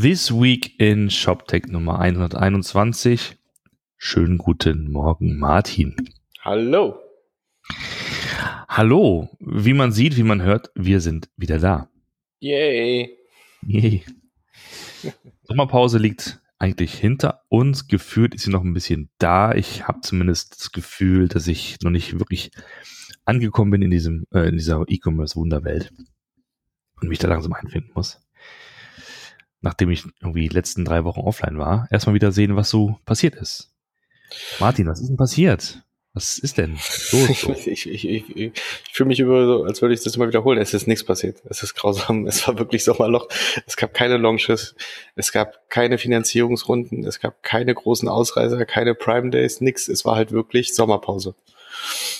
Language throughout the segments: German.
This Week in ShopTech Nummer 121. Schönen guten Morgen, Martin. Hallo. Hallo. Wie man sieht, wie man hört, wir sind wieder da. Yay. Yay. Sommerpause liegt eigentlich hinter uns. Gefühlt ist sie noch ein bisschen da. Ich habe zumindest das Gefühl, dass ich noch nicht wirklich angekommen bin in diesem äh, in dieser E-Commerce-Wunderwelt und mich da langsam einfinden muss. Nachdem ich irgendwie die letzten drei Wochen offline war, erstmal wieder sehen, was so passiert ist. Martin, was ist denn passiert? Was ist denn? Ich, ich, ich, ich fühle mich über so, als würde ich das immer wiederholen. Es ist nichts passiert. Es ist grausam. Es war wirklich Sommerloch. Es gab keine Launches. Es gab keine Finanzierungsrunden. Es gab keine großen Ausreißer, keine Prime Days, nix. Es war halt wirklich Sommerpause.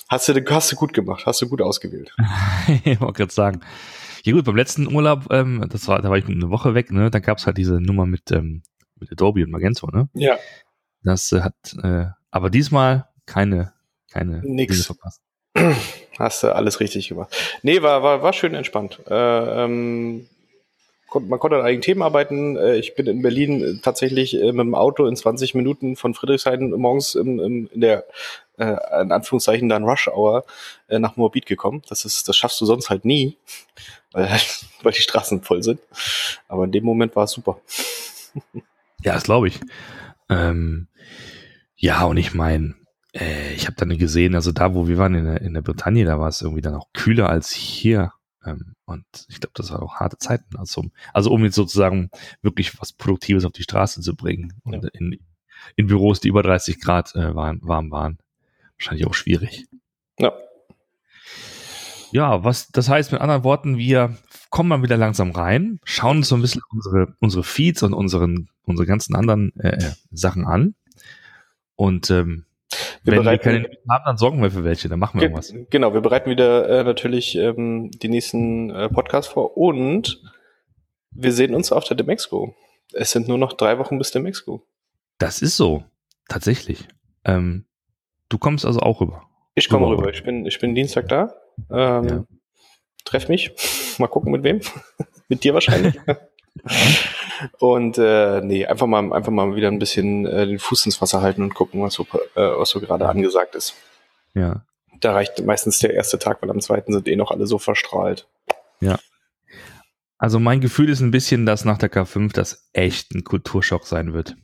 Hast du, hast du gut gemacht. Hast du gut ausgewählt. ich wollte gerade sagen. Ja gut, beim letzten Urlaub, ähm, das war, da war ich eine Woche weg, ne? Da gab es halt diese Nummer mit, ähm, mit Adobe und Magento, ne? Ja. Das äh, hat, äh, aber diesmal keine, keine Nix. verpasst. Hast du alles richtig gemacht. Nee, war, war, war schön entspannt. Äh, ähm, man konnte an eigenen Themen arbeiten. Äh, ich bin in Berlin äh, tatsächlich äh, mit dem Auto in 20 Minuten von Friedrichshain morgens im, im, in der äh, in Anführungszeichen dann Rush Hour äh, nach Moabit gekommen. Das ist, das schaffst du sonst halt nie, weil, weil die Straßen voll sind. Aber in dem Moment war es super. ja, das glaube ich. Ähm, ja, und ich meine, äh, ich habe dann gesehen, also da, wo wir waren in der, in der Bretagne, da war es irgendwie dann auch kühler als hier. Ähm, und ich glaube, das war auch harte Zeiten. Also, also um jetzt sozusagen wirklich was Produktives auf die Straße zu bringen. Und ja. in, in Büros, die über 30 Grad äh, waren, warm waren. Wahrscheinlich auch schwierig. Ja. Ja, was das heißt mit anderen Worten, wir kommen mal wieder langsam rein, schauen uns so ein bisschen unsere, unsere Feeds und unseren, unsere ganzen anderen äh, äh Sachen an. Und ähm, wir wenn bereiten, wir keine haben, dann sorgen wir für welche, dann machen wir irgendwas. Genau, wir bereiten wieder äh, natürlich ähm, die nächsten äh, Podcasts vor und wir sehen uns auf der Demexco. Es sind nur noch drei Wochen bis Demexco. Das ist so, tatsächlich. Ähm, du kommst also auch rüber. Ich komme rüber. Ich bin, ich bin Dienstag da. Ähm, ja. Treff mich. Mal gucken mit wem. mit dir wahrscheinlich. und äh, nee, einfach mal, einfach mal wieder ein bisschen äh, den Fuß ins Wasser halten und gucken, was so, äh, was so gerade angesagt ist. Ja. Da reicht meistens der erste Tag, weil am zweiten sind eh noch alle so verstrahlt. Ja. Also mein Gefühl ist ein bisschen, dass nach der K5 das echt ein Kulturschock sein wird.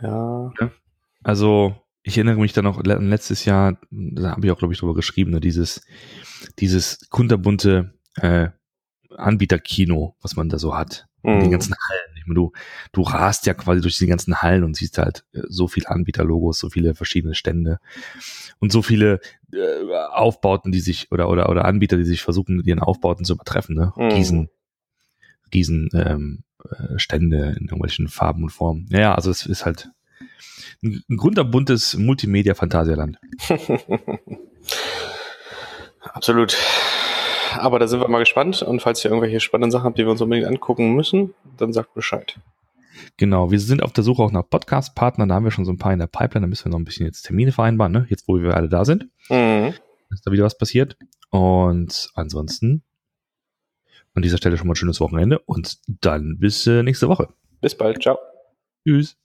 Ja. Also ich erinnere mich da noch letztes Jahr, da habe ich auch, glaube ich, drüber geschrieben, ne, dieses, dieses kunterbunte äh, Anbieterkino, was man da so hat. Mhm. In den ganzen Hallen. Ich meine, du, du rast ja quasi durch die ganzen Hallen und siehst halt äh, so viele Anbieterlogos, so viele verschiedene Stände und so viele äh, Aufbauten, die sich oder oder oder Anbieter, die sich versuchen, mit ihren Aufbauten zu übertreffen. Ne? Mhm. Riesen, Riesen ähm, äh, Stände in irgendwelchen Farben und Formen. Ja, also es ist halt ein, ein grunderbuntes Multimedia-Phantasialand. Absolut. Aber da sind wir mal gespannt. Und falls ihr irgendwelche spannenden Sachen habt, die wir uns unbedingt angucken müssen, dann sagt Bescheid. Genau, wir sind auf der Suche auch nach Podcast-Partnern. Da haben wir schon so ein paar in der Pipeline. Da müssen wir noch ein bisschen jetzt Termine vereinbaren, ne? jetzt wo wir alle da sind. Mhm. Ist da wieder was passiert. Und ansonsten an dieser Stelle schon mal ein schönes Wochenende und dann bis äh, nächste Woche. Bis bald. Ciao. Tschüss.